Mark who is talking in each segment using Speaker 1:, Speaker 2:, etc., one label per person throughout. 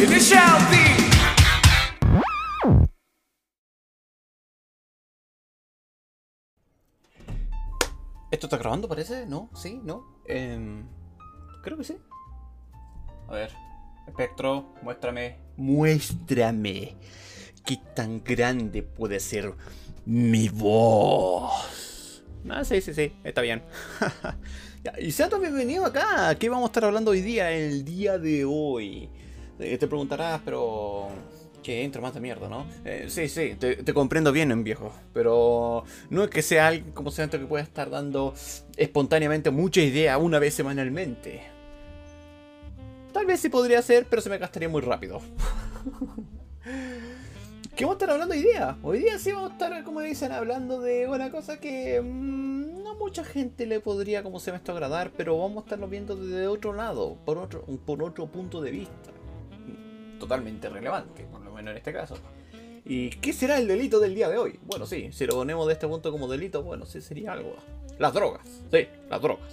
Speaker 1: and it shall be.
Speaker 2: ¿Esto está grabando, parece? ¿No? ¿Sí? ¿No? Em, creo que sí. A ver. Espectro, muéstrame. Muéstrame. ¿Qué tan grande puede ser mi voz? Ah, sí, sí, sí. Está bien. Y sean todos bienvenidos acá. ¿Qué vamos a estar hablando hoy día? El día de hoy. Eh, Te preguntarás, pero... Que entra más de mierda, ¿no? Eh, sí, sí, te, comprendo bien, en viejo. Pero no es que sea alguien como sea que pueda estar dando espontáneamente mucha idea una vez semanalmente. Tal vez sí podría ser, pero se me gastaría muy rápido. ¿Qué vamos a estar hablando hoy día? Hoy día sí vamos a estar, como dicen, hablando de una cosa que mm, no mucha gente le podría, como se me esto agradar, pero vamos a estarlo viendo desde otro lado, por otro, por otro punto de vista. Totalmente relevante, por lo menos en este caso. ¿Y qué será el delito del día de hoy? Bueno, sí, si lo ponemos de este punto como delito, bueno, sí sería algo. Las drogas, sí, las drogas.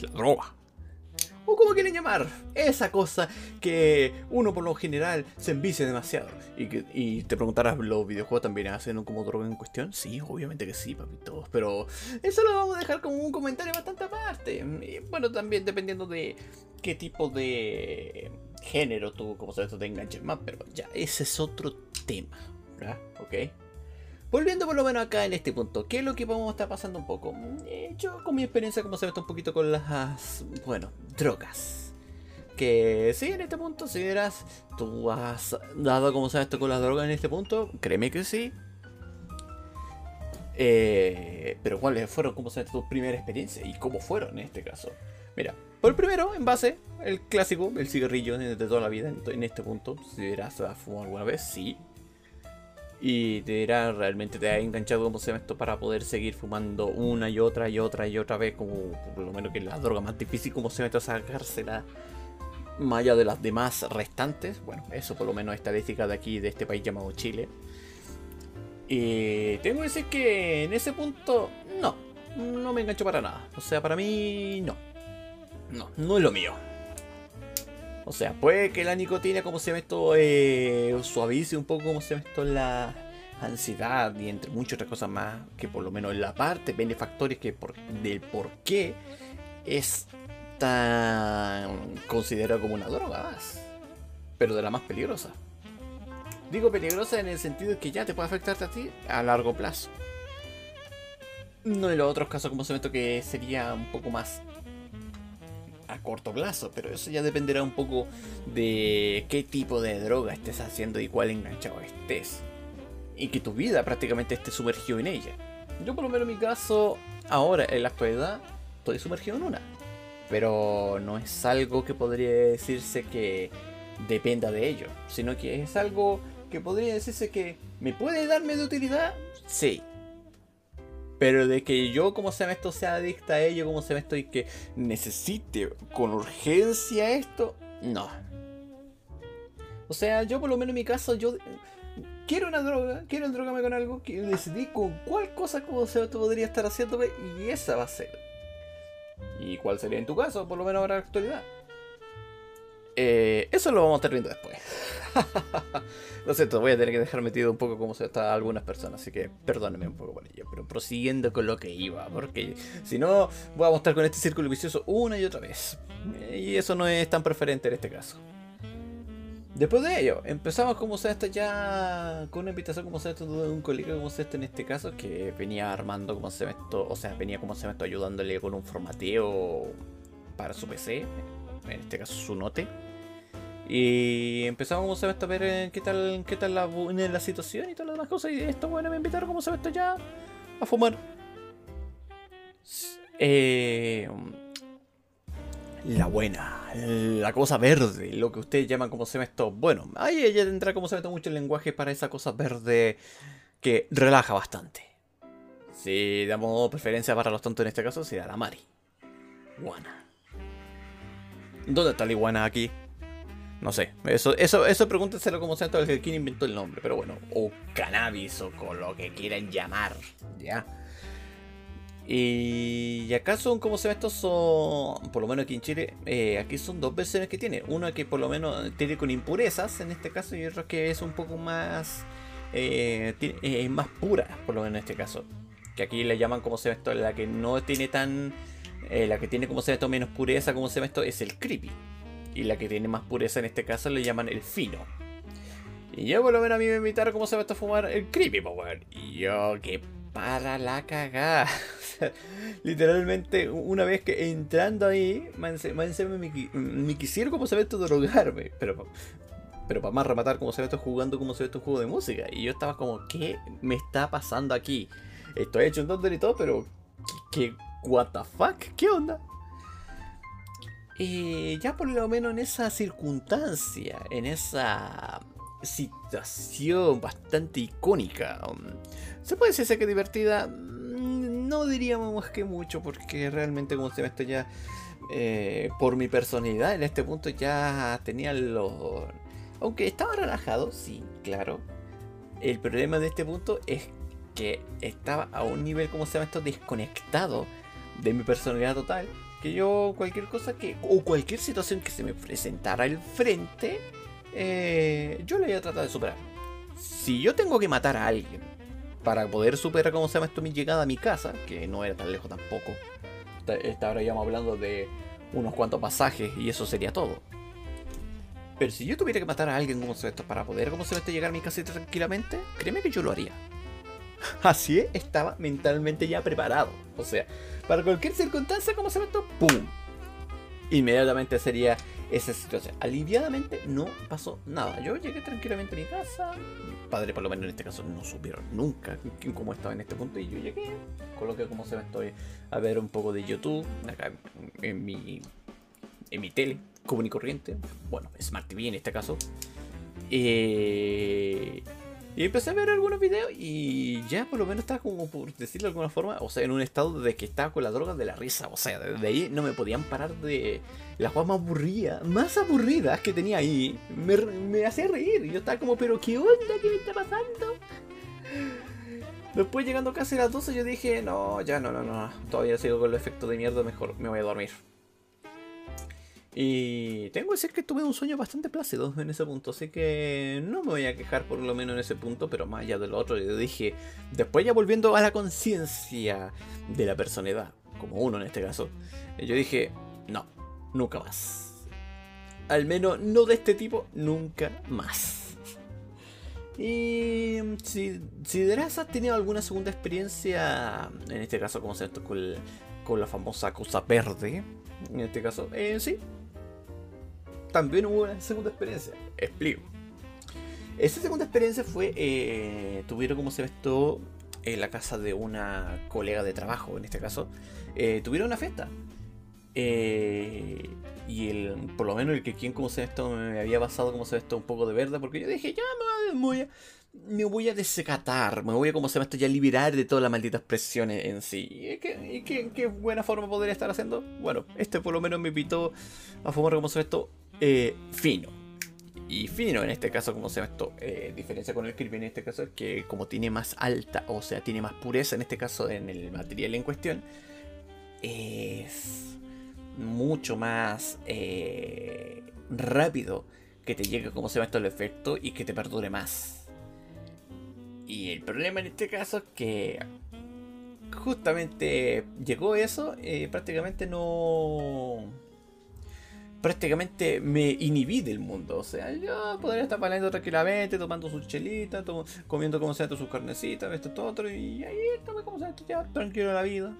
Speaker 2: La droga. O como quieren llamar, esa cosa que uno por lo general se envicia demasiado. Y, que, y te preguntarás, ¿los videojuegos también hacen como droga en cuestión? Sí, obviamente que sí, papitos. Pero eso lo vamos a dejar como un comentario bastante aparte. Y bueno, también dependiendo de qué tipo de género tú, como sabes, te enganches más. Pero ya, ese es otro tema. ¿verdad? ¿Ok? Volviendo por lo menos acá en este punto, ¿qué es lo que vamos a estar pasando un poco? Eh, yo con mi experiencia, como ve, un poquito con las, bueno, drogas. Que sí, en este punto, si verás, tú has dado como sabes esto con las drogas en este punto, créeme que sí. Eh, pero ¿cuáles fueron, como sabes, tus primeras experiencias? ¿Y cómo fueron en este caso? Mira, por el primero, en base, el clásico, el cigarrillo de toda la vida, en este punto, si verás, ¿has fumado alguna vez? Sí, y te dirá realmente te ha enganchado como se llama esto para poder seguir fumando una y otra y otra y otra vez como por lo menos que es la droga más difícil como se llama esto sacársela más de las demás restantes. Bueno eso por lo menos estadística de aquí de este país llamado Chile. Y tengo que decir que en ese punto no. No me engancho para nada. O sea para mí no no no es lo mío o sea, puede que la nicotina, como se llama esto, eh, suavice un poco, como se llama esto, la ansiedad y entre muchas otras cosas más, que por lo menos en la parte benefactores que por, del por qué es tan considerado como una droga más, pero de la más peligrosa. Digo peligrosa en el sentido de que ya te puede afectarte a ti a largo plazo. No en los otros casos, como se esto, que sería un poco más a corto plazo, pero eso ya dependerá un poco de qué tipo de droga estés haciendo y cuál enganchado estés. Y que tu vida prácticamente esté sumergido en ella. Yo por lo menos en mi caso, ahora en la actualidad, estoy sumergido en una. Pero no es algo que podría decirse que dependa de ello, sino que es algo que podría decirse que me puede darme de utilidad, sí, pero de que yo, como se sea adicta a ello, como se me esto y que necesite con urgencia esto, no. O sea, yo por lo menos en mi caso, yo quiero una droga, quiero drogarme con algo, que decidí con cuál cosa como se podría estar haciéndome y esa va a ser. ¿Y cuál sería en tu caso, por lo menos ahora en la actualidad? Eh, eso lo vamos a estar viendo después. Lo siento, voy a tener que dejar metido un poco como se está algunas personas, así que perdónenme un poco por ello. Pero prosiguiendo con lo que iba, porque si no, vamos a estar con este círculo vicioso una y otra vez. Y eso no es tan preferente en este caso. Después de ello, empezamos como se está ya con una invitación como se esto de un colega como se este en este caso que venía armando como se esto, o sea, venía como se esto ayudándole con un formateo para su PC, en este caso su note. Y empezamos como a ver eh, qué tal qué tal la, la situación y todas las demás cosas y esto bueno me invitaron como esto ya a fumar. Eh, la buena, la cosa verde, lo que ustedes llaman como se llama esto. Bueno, ahí ella tendrá como se mete mucho el lenguaje para esa cosa verde que relaja bastante. Si damos preferencia para los tontos en este caso, será la Mari. Guana. ¿Dónde está la iguana aquí? No sé, eso, eso, eso pregúntenselo como sea el quién inventó el nombre, pero bueno, o cannabis o con lo que quieran llamar, ¿ya? Y acá son, como se ve, estos son, por lo menos aquí en Chile, eh, aquí son dos versiones que tiene. Una que por lo menos tiene con impurezas, en este caso, y otra que es un poco más, eh, eh, más pura, por lo menos en este caso. Que aquí le llaman, como se ve esto, la que no tiene tan, la que tiene, como se ve esto, menos pureza, como se ve esto, es el creepy. Y la que tiene más pureza en este caso le llaman el fino. Y yo por lo menos a mí me invitaron, como se ve esto, a fumar el creepy, power. Y yo, qué para la cagada. literalmente, una vez que entrando ahí, me, me, quisieron como se ve esto drogarme. Pero, pero para más rematar, como se ve esto jugando, como se ve esto juego de música. Y yo estaba como, ¿qué me está pasando aquí? Estoy hecho un tonto y todo, pero ¿qué, what the fuck? ¿Qué onda? Y ya por lo menos en esa circunstancia, en esa situación bastante icónica. Um, ¿Se puede decir que divertida? Mm, no diríamos que mucho, porque realmente como se ve esto ya, eh, por mi personalidad en este punto ya tenía los... Aunque estaba relajado, sí, claro. El problema de este punto es que estaba a un nivel, como se llama esto, desconectado de mi personalidad total. Que yo cualquier cosa que, o cualquier situación que se me presentara al frente, eh, yo lo voy a tratar de superar. Si yo tengo que matar a alguien para poder superar, ¿cómo se llama esto? Mi llegada a mi casa, que no era tan lejos tampoco. Esta, ahora ya hablando de unos cuantos pasajes y eso sería todo. Pero si yo tuviera que matar a alguien, como se esto? Para poder, ¿cómo se esto? Llegar a mi casa tranquilamente, créeme que yo lo haría. Así es, estaba mentalmente ya preparado. O sea, para cualquier circunstancia, ¿cómo se esto? ¡Pum! Inmediatamente sería esa situación. Aliviadamente no pasó nada. Yo llegué tranquilamente a mi casa. Mi padre, por lo menos en este caso, no supieron nunca cómo estaba en este punto. Y yo llegué, coloqué como se me estoy a ver un poco de YouTube acá en mi, en mi tele común y corriente. Bueno, Smart TV en este caso. Eh, y empecé a ver algunos videos y ya por lo menos estaba como por decirlo de alguna forma, o sea, en un estado de que estaba con la droga de la risa. O sea, desde ahí no me podían parar de las cosas más aburridas, más aburridas que tenía ahí. Me, me hacía reír. Y yo estaba como, pero ¿qué onda? ¿Qué me está pasando? Después llegando casi a las 12 yo dije, no, ya no, no, no, todavía sigo con el efecto de mierda, mejor me voy a dormir. Y tengo que decir que tuve un sueño bastante plácido en ese punto, así que no me voy a quejar por lo menos en ese punto, pero más allá de lo otro, yo dije, después ya volviendo a la conciencia de la personalidad, como uno en este caso, yo dije, no, nunca más. Al menos no de este tipo, nunca más. Y si, si Deraz has tenido alguna segunda experiencia, en este caso como se con, con la famosa cosa verde, en este caso, eh, sí, también hubo una segunda experiencia. Explico. Esa segunda experiencia fue, eh, tuvieron como se ve esto en la casa de una colega de trabajo, en este caso, eh, tuvieron una fiesta. Eh, y el, por lo menos el que quien como se ve esto me había pasado como se ve esto un poco de verdad, porque yo dije, ya me voy a, me voy a desecatar, me voy a como se ve esto ya liberar de todas las malditas presiones en sí. ¿Y qué, qué, buena forma podría estar haciendo? Bueno, este por lo menos me invitó a fumar como se ve esto eh, fino. Y fino en este caso, como se llama esto, eh, diferencia con el creepy en este caso, es que como tiene más alta, o sea, tiene más pureza en este caso en el material en cuestión, es mucho más eh, rápido que te llegue como se llama esto el efecto y que te perdure más. Y el problema en este caso es que justamente llegó eso, prácticamente no prácticamente me inhibí del mundo. O sea, yo podría estar bailando tranquilamente, tomando sus chelitas, comiendo como sea sus carnecitas, esto, todo otro, y ahí estaba como sea, ya tranquilo la vida.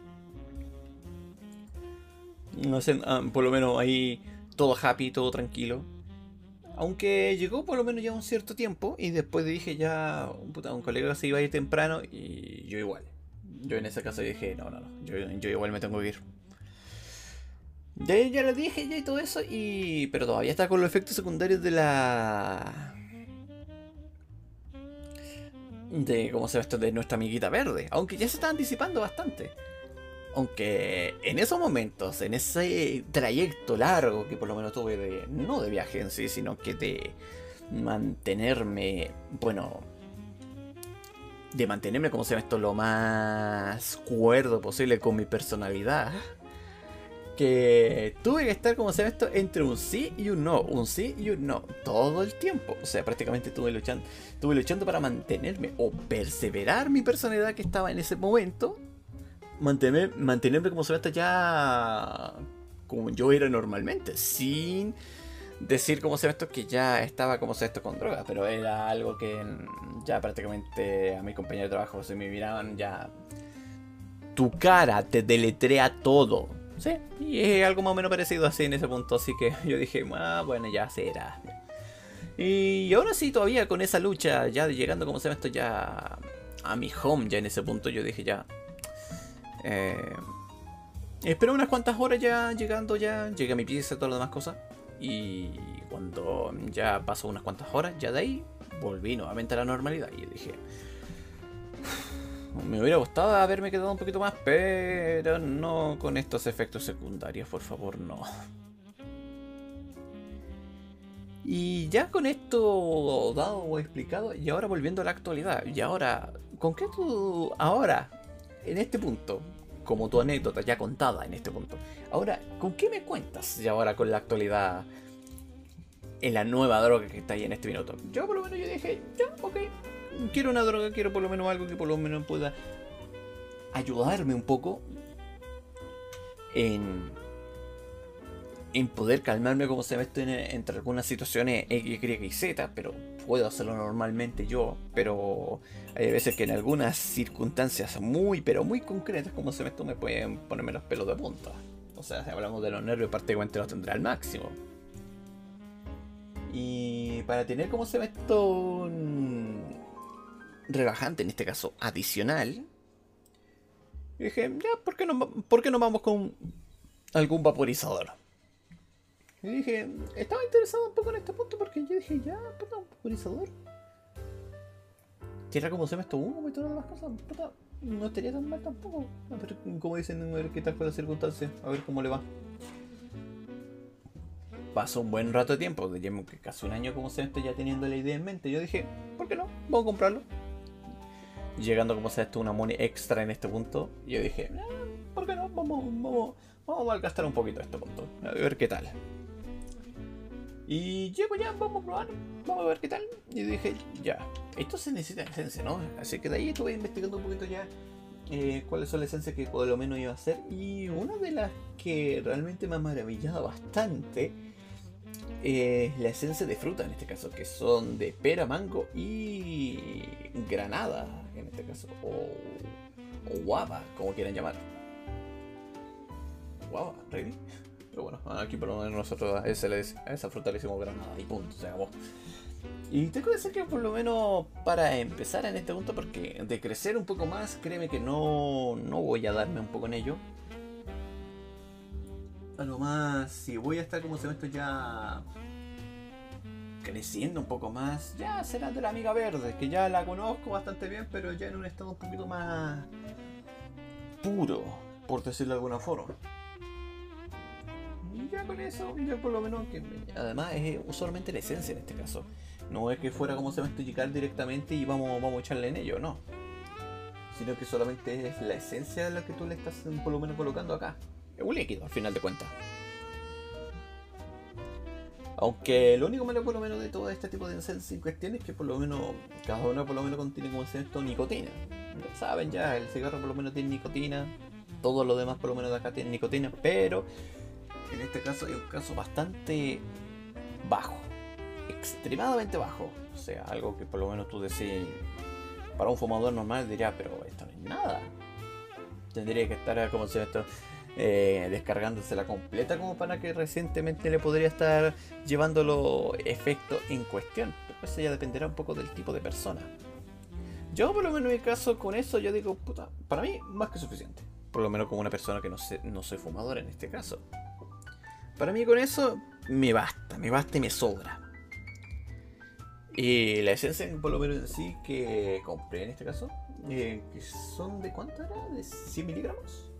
Speaker 2: No sé, ah, por lo menos ahí todo happy, todo tranquilo. Aunque llegó por lo menos ya un cierto tiempo y después dije ya, puta, un colega se iba a ir temprano y yo igual. Yo en ese caso dije, no, no, no, yo igual me tengo que ir. Ya, ya lo dije ya y todo eso, y. Pero todavía está con los efectos secundarios de la. De cómo se ve esto de nuestra amiguita verde. Aunque ya se está anticipando bastante. Aunque en esos momentos, en ese trayecto largo que por lo menos tuve de. No de viaje en sí, sino que de mantenerme. Bueno. de mantenerme, como se llama esto, lo más cuerdo posible con mi personalidad. Que tuve que estar, como se llama esto, entre un sí y un no, un sí y un no, todo el tiempo. O sea, prácticamente estuve luchando, estuve luchando para mantenerme o perseverar mi personalidad que estaba en ese momento. Mantener, mantenerme, como se llama esto, ya como yo era normalmente, sin decir como se esto que ya estaba como se esto con drogas, pero era algo que ya prácticamente a mi compañero de trabajo se me miraban ya tu cara te deletrea todo. Sí, y algo más o menos parecido así en ese punto, así que yo dije, ah, bueno, ya será. Y ahora sí, todavía con esa lucha, ya llegando como se esto ya a mi home, ya en ese punto yo dije ya... Eh, espero unas cuantas horas ya llegando ya, llegué a mi pieza y todas las demás cosas. Y cuando ya pasó unas cuantas horas, ya de ahí volví nuevamente a la normalidad. Y dije, me hubiera gustado haberme quedado un poquito más, pero no con estos efectos secundarios, por favor, no. Y ya con esto dado o explicado, y ahora volviendo a la actualidad, y ahora, ¿con qué tú, ahora, en este punto, como tu anécdota ya contada en este punto. Ahora, ¿con qué me cuentas y ahora con la actualidad en la nueva droga que está ahí en este minuto? Yo por lo menos yo dije, ya, ok, quiero una droga, quiero por lo menos algo que por lo menos pueda ayudarme un poco en en poder calmarme como se ve estoy entre algunas situaciones X, Y y Z, pero puedo hacerlo normalmente yo, pero hay veces que en algunas circunstancias muy, pero muy concretas como se me esto me pueden ponerme los pelos de punta. O sea, si hablamos de los nervios, prácticamente los tendré al máximo. Y para tener como se ve esto relajante, en este caso adicional, dije, ya, ¿por qué no, por qué no vamos con algún vaporizador? Y dije, estaba interesado un poco en este punto porque yo dije, ya, puta, un vaporizador. Si era como se me esto humo y todas las cosas, puta, no estaría tan mal tampoco. A ver, como dicen, a ver qué tal fue la circunstancia, a ver cómo le va. Pasó un buen rato de tiempo, de casi un año como se esto ya teniendo la idea en mente. Yo dije, ¿por qué no? Vamos a comprarlo. Llegando como se esto una money extra en este punto, yo dije, ah, ¿por qué no? Vamos, vamos, vamos a malgastar un poquito este punto. A ver qué tal. Y llego ya, vamos a probar, vamos a ver qué tal. Y dije, ya, esto se necesita esencia, ¿no? Así que de ahí estuve investigando un poquito ya eh, cuáles son las esencias que por lo menos iba a hacer. Y una de las que realmente me ha maravillado bastante es la esencia de fruta en este caso, que son de pera, mango y granada este caso, o, o como quieran llamar. Guava, ¿ready? Pero bueno, aquí por lo menos nosotros a, esa fruta le hicimos granada y punto, se acabó. Y tengo que decir que por lo menos para empezar en este punto, porque de crecer un poco más, créeme que no, no voy a darme un poco en ello. A lo más, si voy a estar como se esto ya creciendo un poco más, ya será de la amiga verde, que ya la conozco bastante bien, pero ya en un estado un poquito más puro, por decirlo de alguna forma ya con eso, ya por lo menos que además es usualmente la esencia en este caso. No es que fuera como se va a estudiar directamente y vamos, vamos a echarle en ello, no. Sino que solamente es la esencia de la que tú le estás por lo menos colocando acá. Es un líquido al final de cuentas. Aunque lo único malo por lo menos de todo este tipo de esencia en cuestión es que por lo menos cada uno por lo menos contiene como se esto nicotina. Saben ya, el cigarro por lo menos tiene nicotina, todo lo demás por lo menos de acá tiene nicotina, pero en este caso hay un caso bastante bajo, extremadamente bajo. O sea, algo que por lo menos tú decís, para un fumador normal diría, pero esto no es nada. Tendría que estar, como se esto, eh, descargándose la completa como para que recientemente le podría estar llevando los efectos en cuestión. Pero eso ya dependerá un poco del tipo de persona. Yo por lo menos en mi caso con eso yo digo, puta, para mí más que suficiente. Por lo menos como una persona que no, no soy fumador en este caso. Para mí con eso me basta, me basta y me sobra. Y la esencia, por lo menos en sí, que compré en este caso, eh, que son de cuánto era? ¿De 100 miligramos?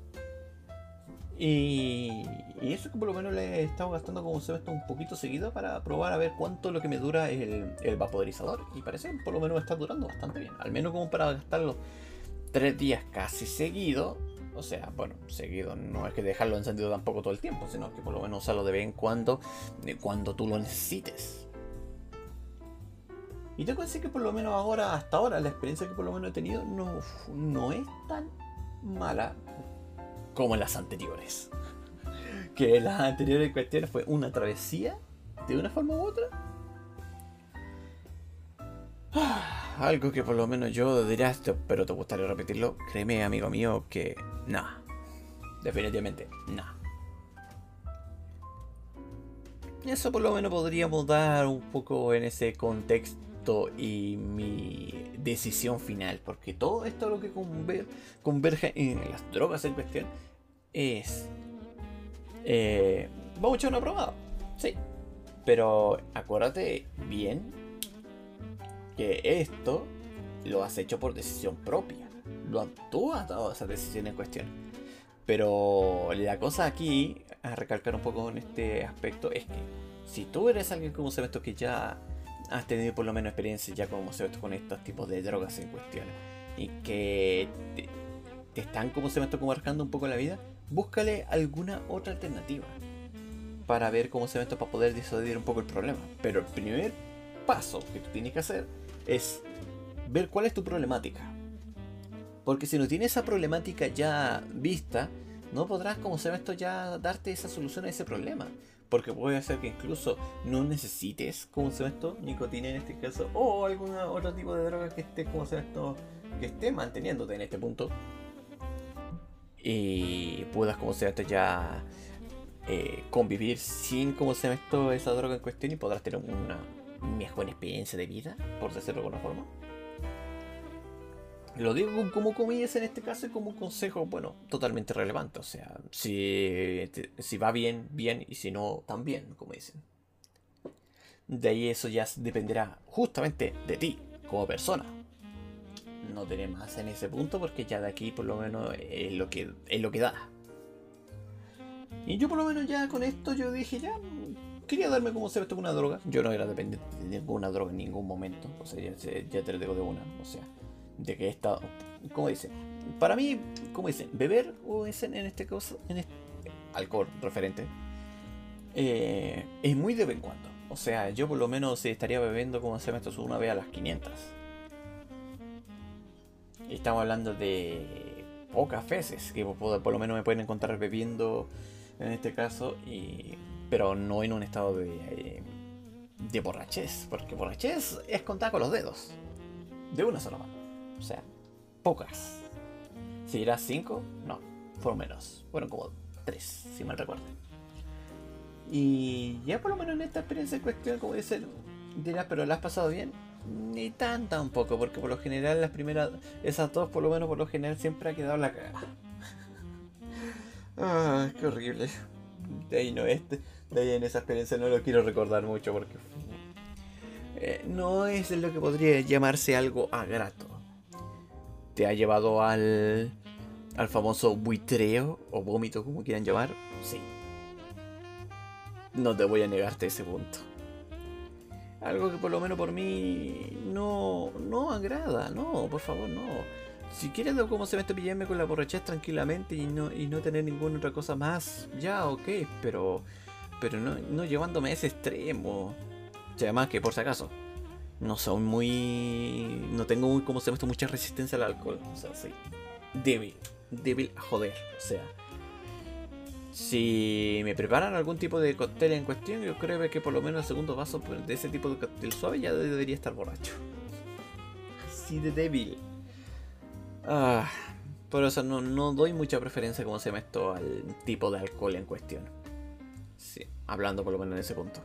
Speaker 2: Y, y eso que por lo menos le he estado gastando como se esto un poquito seguido para probar a ver cuánto lo que me dura el, el vaporizador. Y parece que por lo menos está durando bastante bien. Al menos como para gastarlo tres días casi seguido. O sea, bueno, seguido, no es que dejarlo encendido tampoco todo el tiempo, sino que por lo menos usarlo de vez en cuando, cuando tú lo necesites. Y tengo que decir que por lo menos ahora, hasta ahora, la experiencia que por lo menos he tenido no, no es tan mala como en las anteriores. Que las anteriores cuestiones fue una travesía, de una forma u otra. Ah, algo que por lo menos yo diría, pero te gustaría repetirlo. Créeme, amigo mío, que no. Definitivamente, no. Eso por lo menos podríamos dar un poco en ese contexto y mi decisión final, porque todo esto lo que converge en las drogas en cuestión es... Eh, vamos a echar una probada, sí. Pero acuérdate bien que esto lo has hecho por decisión propia. Lo, tú has dado esa decisión en cuestión. Pero la cosa aquí, a recalcar un poco en este aspecto, es que si tú eres alguien como se esto que ya has tenido por lo menos experiencia ya como se con estos tipos de drogas en cuestión y que te, están como se me está marcando un poco la vida, búscale alguna otra alternativa para ver cómo se esto para poder disuadir un poco el problema. Pero el primer paso que tú tienes que hacer es ver cuál es tu problemática. Porque si no tienes esa problemática ya vista, no podrás, como se esto, ya darte esa solución a ese problema. Porque puede ser que incluso no necesites, como se esto, nicotina en este caso, o algún otro tipo de droga que esté, como se esto, que esté manteniéndote en este punto. Y puedas, como se esto, ya eh, convivir sin, como se esto, esa droga en cuestión y podrás tener una mejor experiencia de vida, por decirlo de alguna forma. Lo digo como comillas en este caso y como un consejo, bueno, totalmente relevante. O sea, si, si va bien, bien, y si no, también, como dicen. De ahí eso ya dependerá justamente de ti, como persona. No tener más en ese punto porque ya de aquí por lo menos es lo que, es lo que da. Y yo por lo menos ya con esto yo dije ya quería darme como se ve una droga. Yo no era dependiente de ninguna droga en ningún momento. O sea, ya, ya te lo digo de una. O sea, de que esta, como dice, para mí, como dicen, beber o en este caso, en este, alcohol referente, eh, es muy de vez en cuando. O sea, yo por lo menos estaría bebiendo como se llama esto una vez a las 500. Y estamos hablando de pocas veces que por, lo menos me pueden encontrar bebiendo en este caso, y, pero no en un estado de, eh, de borrachez, porque borrachez es contar con los dedos, de una sola mano. O sea, pocas. Si dirás 5, no, fueron menos. Fueron como 3, si mal recuerdo. Y ya por lo menos en esta experiencia en cuestión, como dice, dirás, pero ¿la has pasado bien? Ni tan tampoco, porque por lo general las primeras, esas dos por lo menos por lo general siempre ha quedado la cagada. ah, qué horrible. De ahí no este, de ahí en esa experiencia no lo quiero recordar mucho porque eh, no es lo que podría llamarse algo agrato te ha llevado al, al famoso buitreo o vómito, como quieran llamar, sí. No te voy a negarte ese punto. Algo que por lo menos por mí no, no agrada, no, por favor, no. Si quieres ver cómo se mete pillarme con la borrachez tranquilamente y no, y no tener ninguna otra cosa más, ya, ok, pero, pero no, no llevándome a ese extremo. Y además que por si acaso, no soy muy. No tengo muy, como se llama mucha resistencia al alcohol. O sea, soy débil. Débil a joder. O sea. Si me preparan algún tipo de cóctel en cuestión, yo creo que por lo menos el segundo vaso de ese tipo de cóctel suave ya debería estar borracho. Así de débil. Ah, por eso no, no doy mucha preferencia, como se llama esto, al tipo de alcohol en cuestión. Sí, hablando por lo menos en ese punto.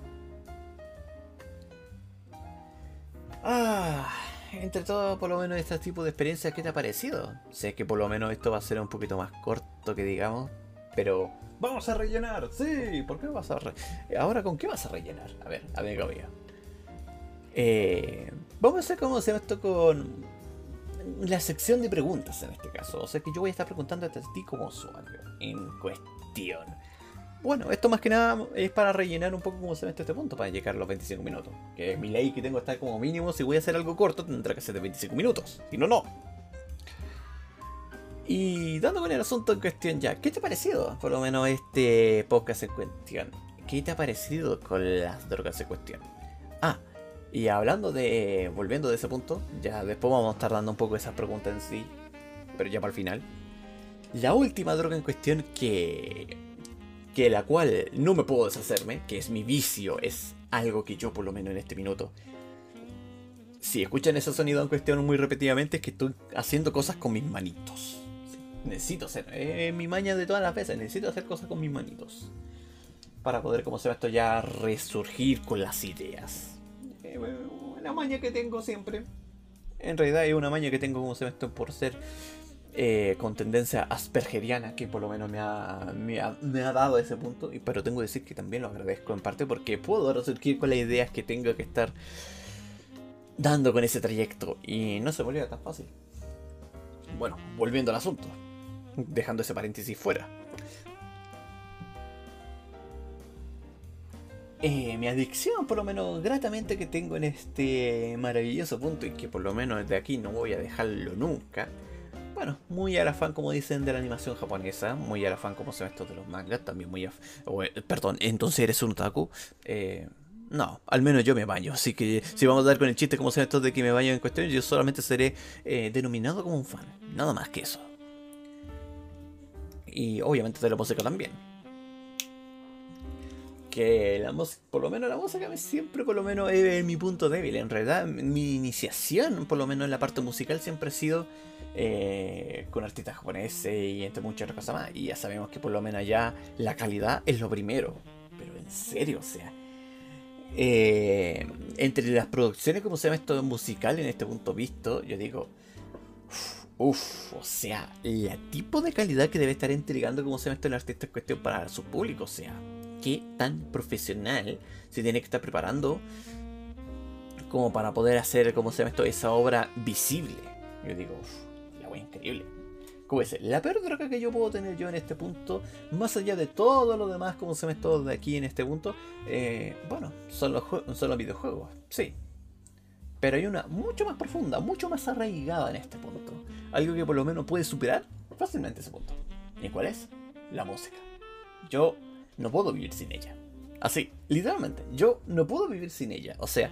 Speaker 2: Ah, entre todo, por lo menos este tipo de experiencias, ¿qué te ha parecido? Sé que por lo menos esto va a ser un poquito más corto que digamos, pero vamos a rellenar, sí, ¿por qué vas a rellenar? Ahora, ¿con qué vas a rellenar? A ver, a ver, mío. Eh, vamos a hacer como se llama esto con la sección de preguntas en este caso. O sea que yo voy a estar preguntando a ti como usuario en cuestión. Bueno, esto más que nada es para rellenar un poco como se mete este punto, para llegar a los 25 minutos. Que mi ley que tengo está como mínimo, si voy a hacer algo corto, tendrá que ser de 25 minutos. Si no, no. Y dando con el asunto en cuestión ya, ¿qué te ha parecido? Por lo menos este podcast en cuestión. ¿Qué te ha parecido con las drogas en cuestión? Ah, y hablando de. volviendo de ese punto, ya después vamos a estar dando un poco esa pregunta en sí, pero ya para el final. La última droga en cuestión que que la cual no me puedo deshacerme, que es mi vicio, es algo que yo por lo menos en este minuto. Si escuchan ese sonido en cuestión muy repetidamente es que estoy haciendo cosas con mis manitos. necesito hacer, eh, mi maña de todas las veces, necesito hacer cosas con mis manitos. Para poder, como se ve esto, ya resurgir con las ideas. Eh, una maña que tengo siempre. En realidad es una maña que tengo, como se ve esto, por ser eh, con tendencia aspergeriana, que por lo menos me ha, me ha, dado ese punto, y, pero tengo que decir que también lo agradezco en parte porque puedo resurgir con las ideas que tengo que estar dando con ese trayecto, y no se volvía tan fácil. Bueno, volviendo al asunto, dejando ese paréntesis fuera. Eh, mi adicción, por lo menos gratamente que tengo en este maravilloso punto y que por lo menos desde aquí no voy a dejarlo nunca, bueno, muy a la fan, como dicen, de la animación japonesa, muy a la fan, como se ve esto de los mangas, también muy a eh, Perdón, entonces eres un otaku. Eh, no, al menos yo me baño, así que si vamos a dar con el chiste como se ve esto de que me baño en cuestión, yo solamente seré eh, denominado como un fan, nada más que eso. Y obviamente de la música también. Que la música, por lo menos la música siempre por lo menos es mi punto débil. En realidad mi iniciación, por lo menos en la parte musical, siempre ha sido eh, con artistas japoneses y entre muchas otras cosas más. Y ya sabemos que por lo menos ya la calidad es lo primero. Pero en serio, o sea. Eh, entre las producciones, como se llama esto musical en este punto visto, yo digo. Uff, o sea, el tipo de calidad que debe estar entregando, como se llama esto, el artista en cuestión para su público. O sea, qué tan profesional se tiene que estar preparando como para poder hacer, como se llama esto, esa obra visible. Yo digo, uff increíble. Como dice, la peor droga que yo puedo tener yo en este punto, más allá de todo lo demás, como se me todo de aquí en este punto, eh, bueno, son los, son los videojuegos, sí. Pero hay una mucho más profunda, mucho más arraigada en este punto. Algo que por lo menos puede superar fácilmente ese punto. ¿Y cuál es? La música. Yo no puedo vivir sin ella. Así, literalmente, yo no puedo vivir sin ella. O sea,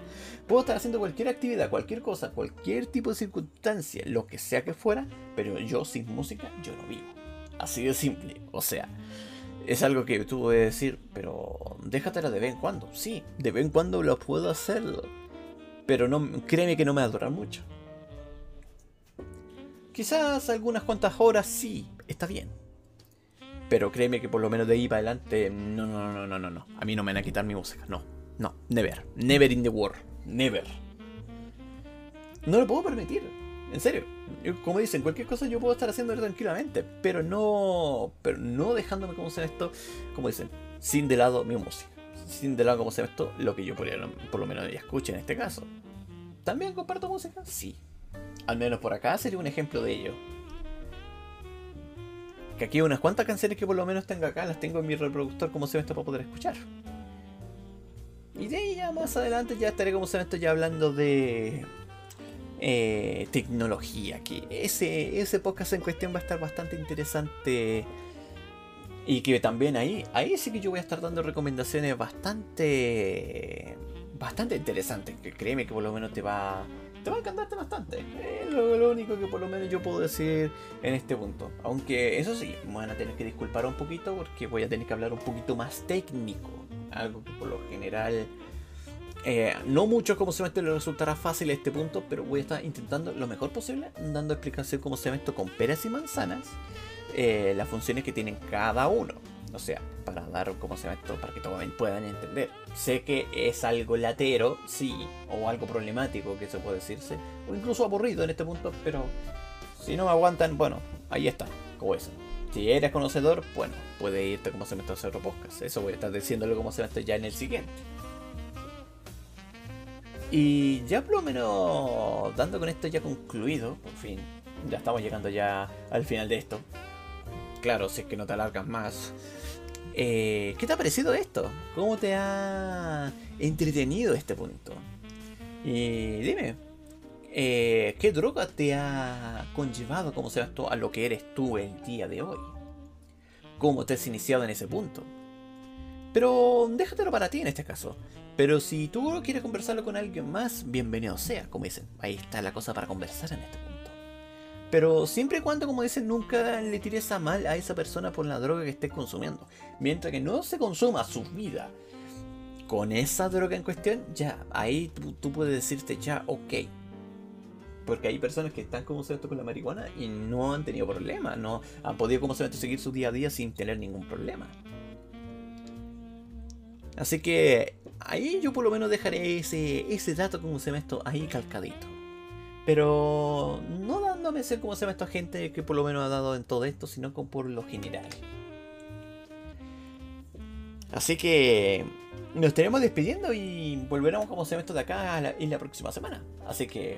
Speaker 2: puedo estar haciendo cualquier actividad, cualquier cosa, cualquier tipo de circunstancia, lo que sea que fuera, pero yo sin música, yo no vivo. Así de simple. O sea, es algo que tú puedes decir, pero déjatela de vez en cuando. Sí, de vez en cuando lo puedo hacer, pero no, créeme que no me va a durar mucho. Quizás algunas cuantas horas sí, está bien pero créeme que por lo menos de ahí para adelante, no, no, no, no, no, no. A mí no me van a quitar mi música. No, no, never. Never in the world. Never. No lo puedo permitir. En serio. Como dicen, cualquier cosa yo puedo estar haciendo tranquilamente. Pero no. Pero no dejándome como se esto. Como dicen, sin de lado mi música. Sin de lado como se esto, lo que yo por, por lo menos ya escuche en este caso. ¿También comparto música? Sí. Al menos por acá sería un ejemplo de ello. Que aquí hay unas cuantas canciones que por lo menos tengo acá, las tengo en mi reproductor como se me está para poder escuchar. Y de ahí ya más adelante ya estaré como se me está ya hablando de eh, tecnología. Que ese, ese podcast en cuestión va a estar bastante interesante. Y que también ahí, ahí sí que yo voy a estar dando recomendaciones bastante, bastante interesantes. Que créeme que por lo menos te va, te va a encantarte bastante. Es lo, único que por lo menos yo puedo decir en este punto. Aunque eso sí, me van a tener que disculpar un poquito porque voy a tener que hablar un poquito más técnico. Algo que por lo general eh, no mucho como se me le resultará fácil a este punto, pero voy a estar intentando lo mejor posible, dando explicación como se ve esto con peras y manzanas, eh, las funciones que tienen cada uno. O sea, para dar como se llama esto, para que todos puedan entender. Sé que es algo latero, sí, o algo problemático que se puede decirse, o incluso aburrido en este punto, pero si no me aguantan, bueno, ahí está, como eso. Si eres conocedor, bueno, puede irte como se me está haciendo otro podcast. Eso voy a estar diciéndolo como se me está ya en el siguiente. Y ya por lo menos dando con esto ya concluido, por fin, ya estamos llegando ya al final de esto. Claro, si es que no te alargas más Eh, ¿Qué te ha parecido esto? ¿Cómo te ha entretenido este punto? Y dime, eh, ¿qué droga te ha conllevado, como se a lo que eres tú el día de hoy? ¿Cómo te has iniciado en ese punto? Pero déjatelo para ti en este caso. Pero si tú quieres conversarlo con alguien más, bienvenido sea, como dicen. Ahí está la cosa para conversar en este punto. Pero siempre y cuando, como dicen, nunca le tires a mal a esa persona por la droga que estés consumiendo. Mientras que no se consuma su vida con esa droga en cuestión, ya, ahí tú, puedes decirte ya, ok. Porque hay personas que están como esto con la marihuana y no han tenido problemas, no han podido como se seguir su día a día sin tener ningún problema. Así que ahí yo por lo menos dejaré ese, ese dato como esto ahí calcadito. Pero no dándome ser como se llama esta gente que por lo menos ha dado en todo esto, sino con por lo general. Así que nos estaremos despidiendo y volveremos como se llama esto de acá en la próxima semana. Así que,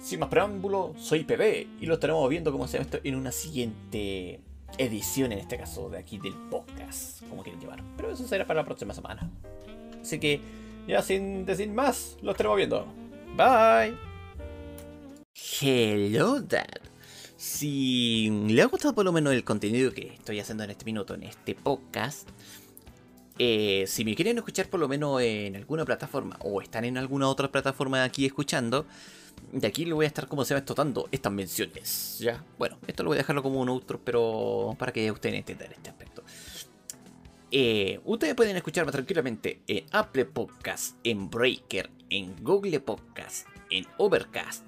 Speaker 2: sin más preámbulo, soy PB y lo estaremos viendo como se llama esto en una siguiente edición, en este caso de aquí del podcast, como quieren llevar. Pero eso será para la próxima semana. Así que, ya sin decir más, lo estaremos viendo. Bye. Hello Dad. Si le ha gustado por lo menos el contenido que estoy haciendo en este minuto, en este podcast, eh, si me quieren escuchar por lo menos en alguna plataforma o están en alguna otra plataforma aquí escuchando, de aquí le voy a estar como se va explotando estas menciones. Ya, bueno, esto lo voy a dejarlo como un outro, pero para que ustedes entiendan este aspecto. Eh, ustedes pueden escucharme tranquilamente en Apple Podcast, en Breaker, en Google Podcast, en Overcast,